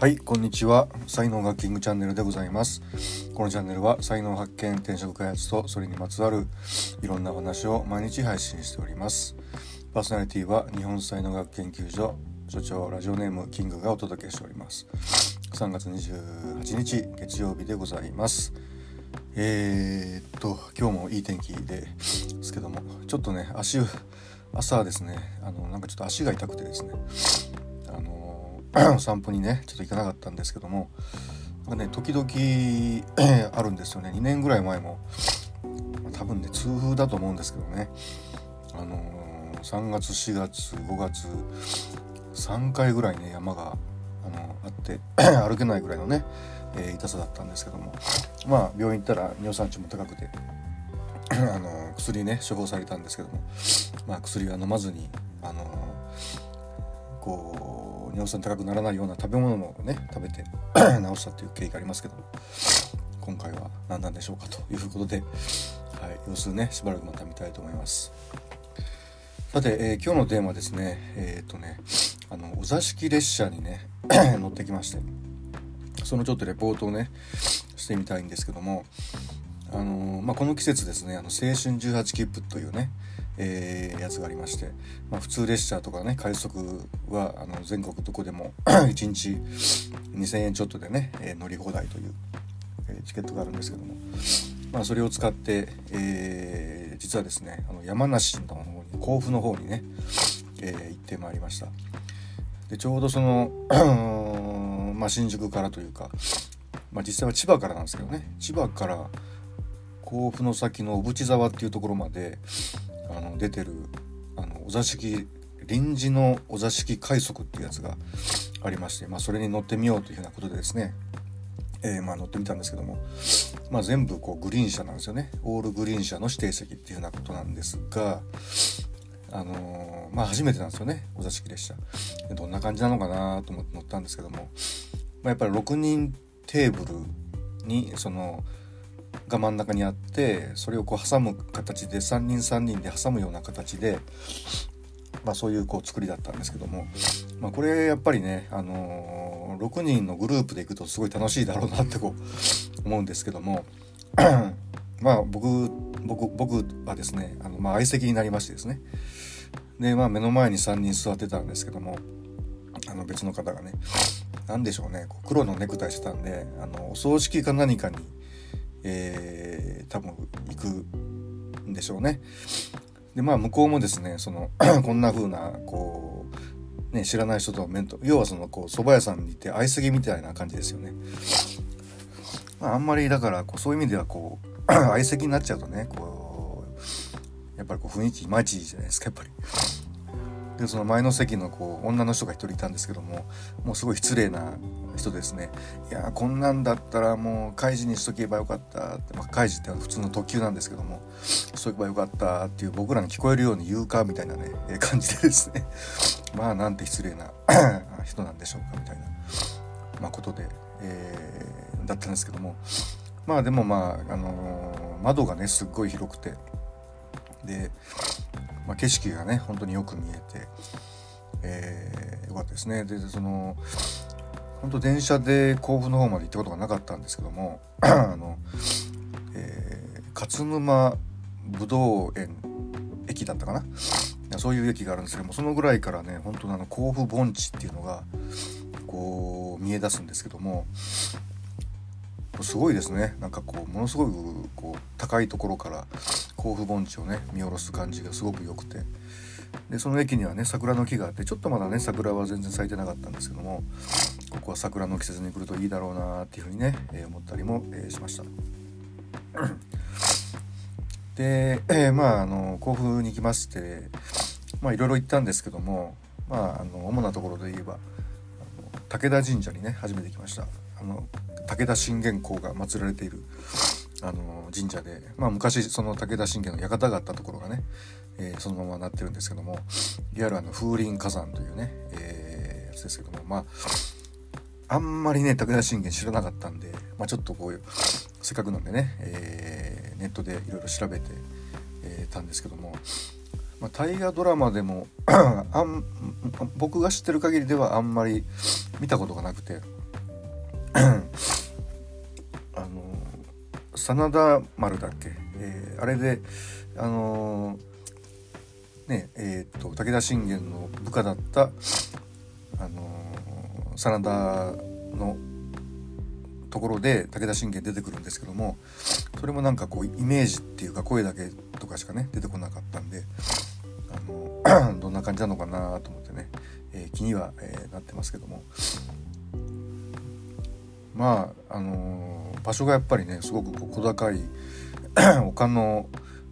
はいこんにちは。才能学キングチャンネルでございます。このチャンネルは才能発見転職開発とそれにまつわるいろんな話を毎日配信しております。パーソナリティは日本才能学研究所所長ラジオネームキングがお届けしております。3月28日月曜日でございます。えー、っと今日もいい天気ですけどもちょっとね足朝ですね。あのなんかちょっと足が痛くてですね。散歩にねちょっと行かなかったんですけどもなんかね時々 あるんですよね。2年ぐらい前も多分ね痛風だと思うんですけどね。あのー、3月4月5月3回ぐらいね山があのあって 歩けないぐらいのね、えー、痛さだったんですけども。まあ病院行ったら尿酸値も高くてあの薬ね処方されたんですけども。まあ薬は飲まずにあのこう尿酸高くならないような食べ物をね食べて 治したっていう経緯がありますけど今回は何なんでしょうかということで、はい、様子ねしばらくまた見たいと思います。さて、えー、今日のテーマですねえっ、とねあのお座敷列車にね 乗ってきましてそのちょっとレポートをねしてみたいんですけどもあのー、まあ、この季節ですねあの青春18切符というねえー、やつがありまして、まあ、普通列車とかね快速はあの全国どこでも 1日2,000円ちょっとでね、えー、乗り放題という、え、チケットがあるんですけども、まあ、それを使って、え、実はですねあの山梨の方に甲府の方にね、え、行ってまいりました。でちょうどその まあ、新宿からというか、まあ、実際は千葉からなんですけどね千葉から甲府の先の小淵沢っていうところまであの出てるあのお座敷臨時のお座敷快速っていうやつがありまして、まあ、それに乗ってみようというふうなことでですね、えー、ま乗ってみたんですけども、まあ、全部こうグリーン車なんですよね。オールグリーン車の指定席っていうふうなことなんですがあのー、まあ初めてなんですよねお座敷列車。どんな感じなのかなと思って乗ったんですけども、まあ、やっぱり6人テーブルにそのが真ん中にあってそれをこう挟む形で3人3人で挟むような形で、まあ、そういうこう作りだったんですけども、まあ、これやっぱりね、あのー、6人のグループで行くとすごい楽しいだろうなってこう思うんですけども。まあ僕僕僕はですねあの、ま、相席になりましてですね。で、まあ、目の前に3人座ってたんですけどもあの別の方がね何でしょうねこう黒のネクタイしてたんであのお葬式か何かにえー、多分行くんでしょうね。でまあ向こうもですねその こんな風なこうね知らない人と面と要はそのこう蕎麦屋さんに行って会いすぎみたいな感じですよね。まあ、あんまりだからこうそういう意味ではこう 相席になっちゃうとねこうやっぱりこう雰囲気いまいちじゃないですかやっぱり。でその前の席のこう女の人が一人いたんですけどももうすごい失礼な人ですね。いやこんなんだったらもう開示にしとけばよかったって、まあ、開示って普通の特急なんですけどもしとけばよかったっていう僕らに聞こえるように言うかみたいなね、感じでですね。まあなんて失礼な 人なんでしょうかみたいな、まあ、ことで、えー、だったんですけども。まあでもまあ、あのー、窓がねすっごい広くてでまあ、景色がね本当によく見えて、えー、よかったですね。でその本当電車で甲府の方まで行ったことがなかったんですけども あの、えー、勝沼ぶどう園駅だったかな？そういう駅があるんですけどもそのぐらいからね本当のあの甲府盆地っていうのがこう見え出すんですけどもすごいですねなんかこうものすごくこう高いところから甲府盆地をね見下ろす感じがすごく良くてでその駅にはね桜の木があってちょっとまだね桜は全然咲いてなかったんですけどもここは桜の季節に来るといいだろうなっていうふうにね、えー、思ったりも、えー、しました。で、えー、まああの甲府に行きましてまあいろいろ行ったんですけどもまああの主なところで言えば武田神社にね初めて来ました。あの武田信玄公が祀られているあの神社で、まあ、昔その武田信玄の館があったところがね、えー、そのままなってるんですけどもいわゆるあの風林火山というね、えー、やつですけどもまああんまりね武田信玄知らなかったんで、まあ、ちょっとこういうせっかくなんでね、えー、ネットでいろいろ調べて、えー、たんですけども、まあ、大河ドラマでも あん僕が知ってる限りではあんまり見たことがなくて あの真田丸だっけ、えー、あれであのねえー、っと武田信玄の部下だったあの真田のところで武田信玄出てくるんですけどもそれもなんかこうイメージっていうか声だけとかしかね出てこなかったんであの どんな感じなのかなと思ってね、えー、気には、えー、なってますけども。まああのー、場所がやっぱりねすごく小高い 丘の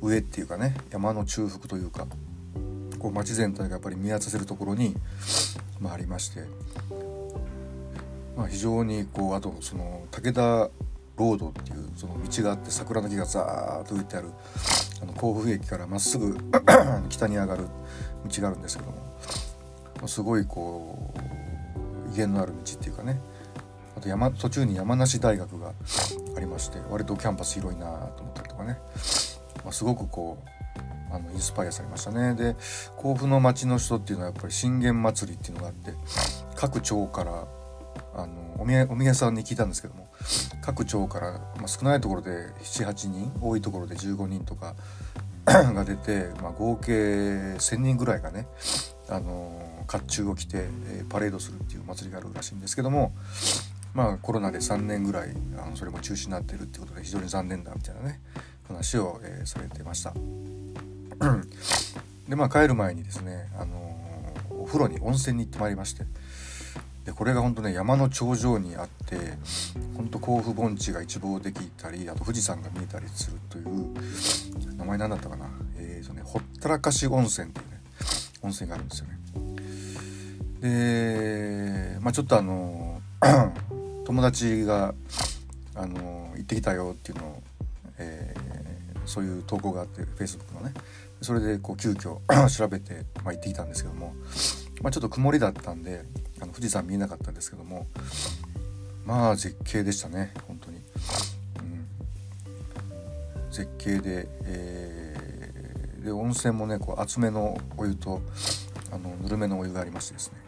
上っていうかね山の中腹というかこう街全体がやっぱり見渡せるところに、まあ、ありましてまあ、非常にこうあとその武田ロードっていうその道があって桜の木がザーッと浮いてあるあの甲府駅からまっすぐ 北に上がる道があるんですけどもすごいこう威厳のある道っていうかねと山途中に山梨大学がありまして割とキャンパス広いなと思ったりとかね、まあ、すごくこうあのインスパイアされましたね。で甲府の町の人っていうのはやっぱり信玄祭りっていうのがあって各町からあのお土産屋さんに聞いたんですけども各町から、まあ、少ないところで78人多いところで15人とか が出て、まあ、合計1,000人ぐらいがねあの甲冑を着て、えー、パレードするっていう祭りがあるらしいんですけどもまあコロナで3年ぐらいあのそれも中止になってるってことで非常に残念だみたいなね話を、えー、されてました。でまあ帰る前にですね、あのお風呂に温泉に行ってまいりまして。でこれが本当ね山の頂上にあって本当甲府盆地が一望できたりあと富士山が見えたりするという名前何だったかな？えーとねほったらかし温泉っていうね温泉があるんですよねでまあちょっとあの友達があの行ってきたよっていうのを、えー、そういう投稿があって Facebook のね。それでこう急遽 調べて、まあ、行ってきたんですけども、まあ、ちょっと曇りだったんであの富士山見えなかったんですけども。まあ絶景でしたね本当に、うん、絶景で、えー、で温泉もねこう厚めのお湯とあのぬるめのお湯がありましてですね、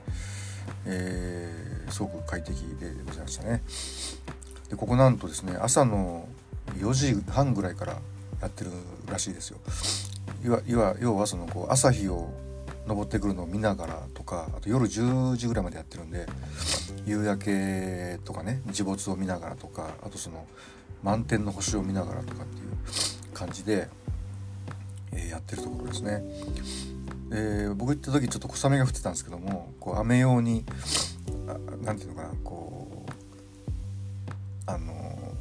えー、すごく快適でございましたねでここなんとですね朝の4時半ぐらいからやってるらしいですよ要はそのこう朝日を登ってくるのを見ながらとかあと夜10時ぐらいまでやってるんで夕焼けとかね日没を見ながらとかあとその満天の星を見ながらとかっていう感じで、えー、やってるところですね。で僕行った時ちょっと小雨が降ってたんですけどもこう雨用に何て言うのかなこうあの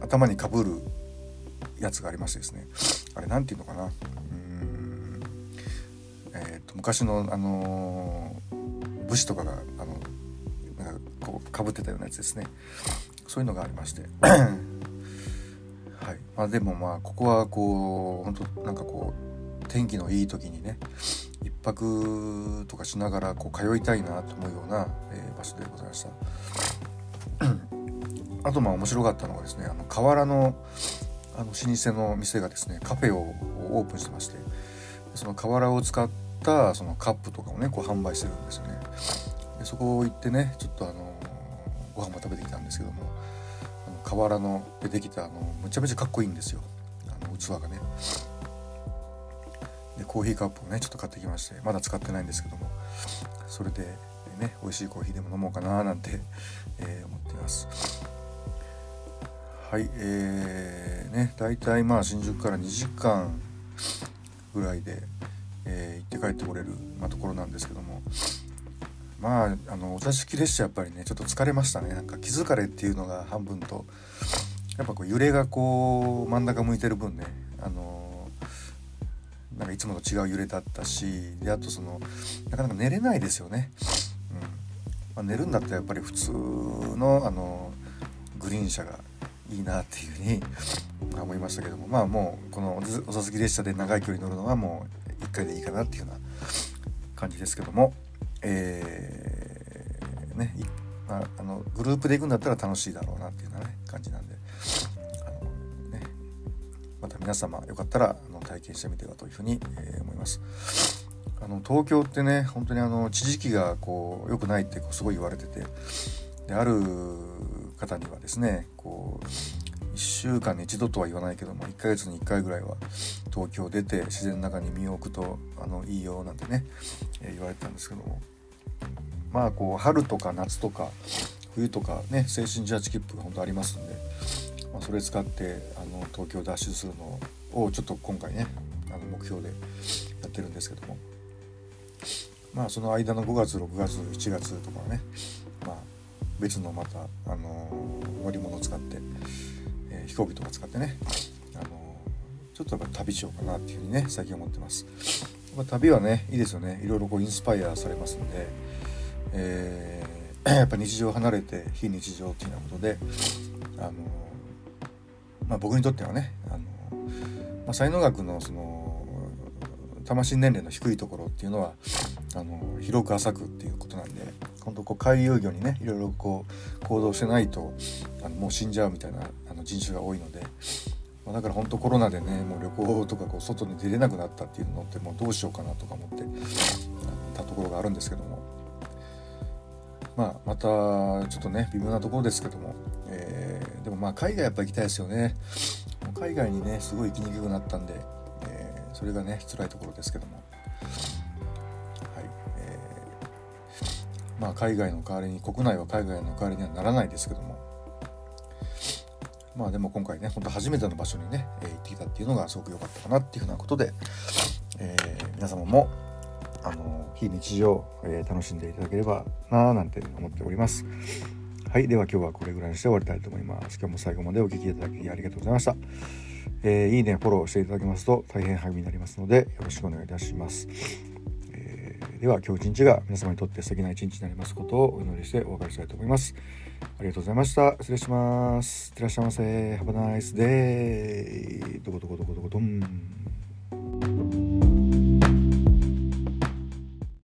頭にかぶるやつがありましてですね。あれ何て言うのかな。うんえーと、昔の、あの武士とかがあのなんかこうかぶってたようなやつですね。そういうのがありまして。はい。まあ、でもまあここはこう本当なんかこう天気のいい時にね一泊とかしながらこう通いたいなと思うような、えー、場所でございました。あとまあ面白かったのがですねあの河原のあの老舗の店がですねカフェをオープンしてましてその河原を使ったそのカップとかをねこう販売してるんですよね。でそこ行ってねちょっとあのご飯も食べてきたんですけどもあの河原の出てきたあのむちゃめちゃかっこいいんですよ。あの器がね。コーヒーカップをねちょっと買ってきましてまだ使ってないんですけどもそれでね美味しいコーヒーでも飲もうかななんて、えー、思っています。はいえー、ね大体まあ新宿から2時間ぐらいでえー、行って帰ってこれる、まあ、ところなんですけどもまああのお座敷列車やっぱりねちょっと疲れましたね。なんか気疲れっていうのが半分とやっぱこう揺れがこう真ん中向いてる分ねあのなんかいつもと違う揺れだったしであとそのなかなか寝れないですよね。うん。まあ、寝るんだったらやっぱり普通のあのグリーン車がいいなっていうふうに思いましたけども。まあもうこのお座席列車で長い距離乗るのはもう1回でいいかなっていうような感じですけども、えー、ねまあ、あのグループで行くんだったら楽しいだろうなっていうような、ね、感じなんで、また皆様よかったらあの体験してみてはというふうに、え、思います。あの東京ってね本当にあの地磁気がこう良くないってこうすごい言われててである方にはですねこう1週間に1度とは言わないけども1ヶ月に1回ぐらいは東京出て自然の中に身を置くとあのいいよなんてね、え、言われてたんですけどもまあこう春とか夏とか冬とかね青春18切符が本当ありますんで、まあ、それ使ってあの東京脱出するのをちょっと今回ねあの目標でやってるんですけどもまあその間の5月6月7月とかはねまあ別のまた、あの乗り物を使って、えー、飛行機とか使ってね、あのちょっとやっぱ旅しようかなっていうふうにね最近思ってます。まあ、旅はねいいですよねいろいろこうインスパイアされますんで、えー、やっぱ日常離れて非日常っていうようなことで、あのまあ、僕にとってはね、あのまあ、才能学のその魂年齢の低いところっていうのはあの広く浅くっていうことなんで本当こう回遊魚にねいろいろこう行動してないとあのもう死んじゃうみたいなあの人種が多いので、ま、だから本当コロナでねもう旅行とかこう外に出れなくなったっていうのってもうどうしようかなとか思ってたところがあるんですけども。まあ、またちょっとね微妙なところですけども、でもまあ海外やっぱ行きたいですよね海外にねすごい行きにくくなったんで、えー、それがね辛いところですけどもはい。えまあ、海外の代わりに国内は海外の代わりにはならないですけどもまあでも今回ねほんと初めての場所にね、えー、行ってきたっていうのがすごく良かったかなっていうふうなことで、えー、皆様もあの非日常、えー、楽しんでいただければなぁなんて思っております。はい。では今日はこれぐらいにして終わりたいと思います。今日も最後までお聴きいただきありがとうございました。えー、いいね、フォローしていただけますと大変励みになりますのでよろしくお願いいたしますえ。では今日一日が皆様にとって素敵な一日になりますことをお祈りしてお別れしたいと思います。ありがとうございました。失礼します。いってらっしゃいませ。Have a nice day. どこどこどこどこどん。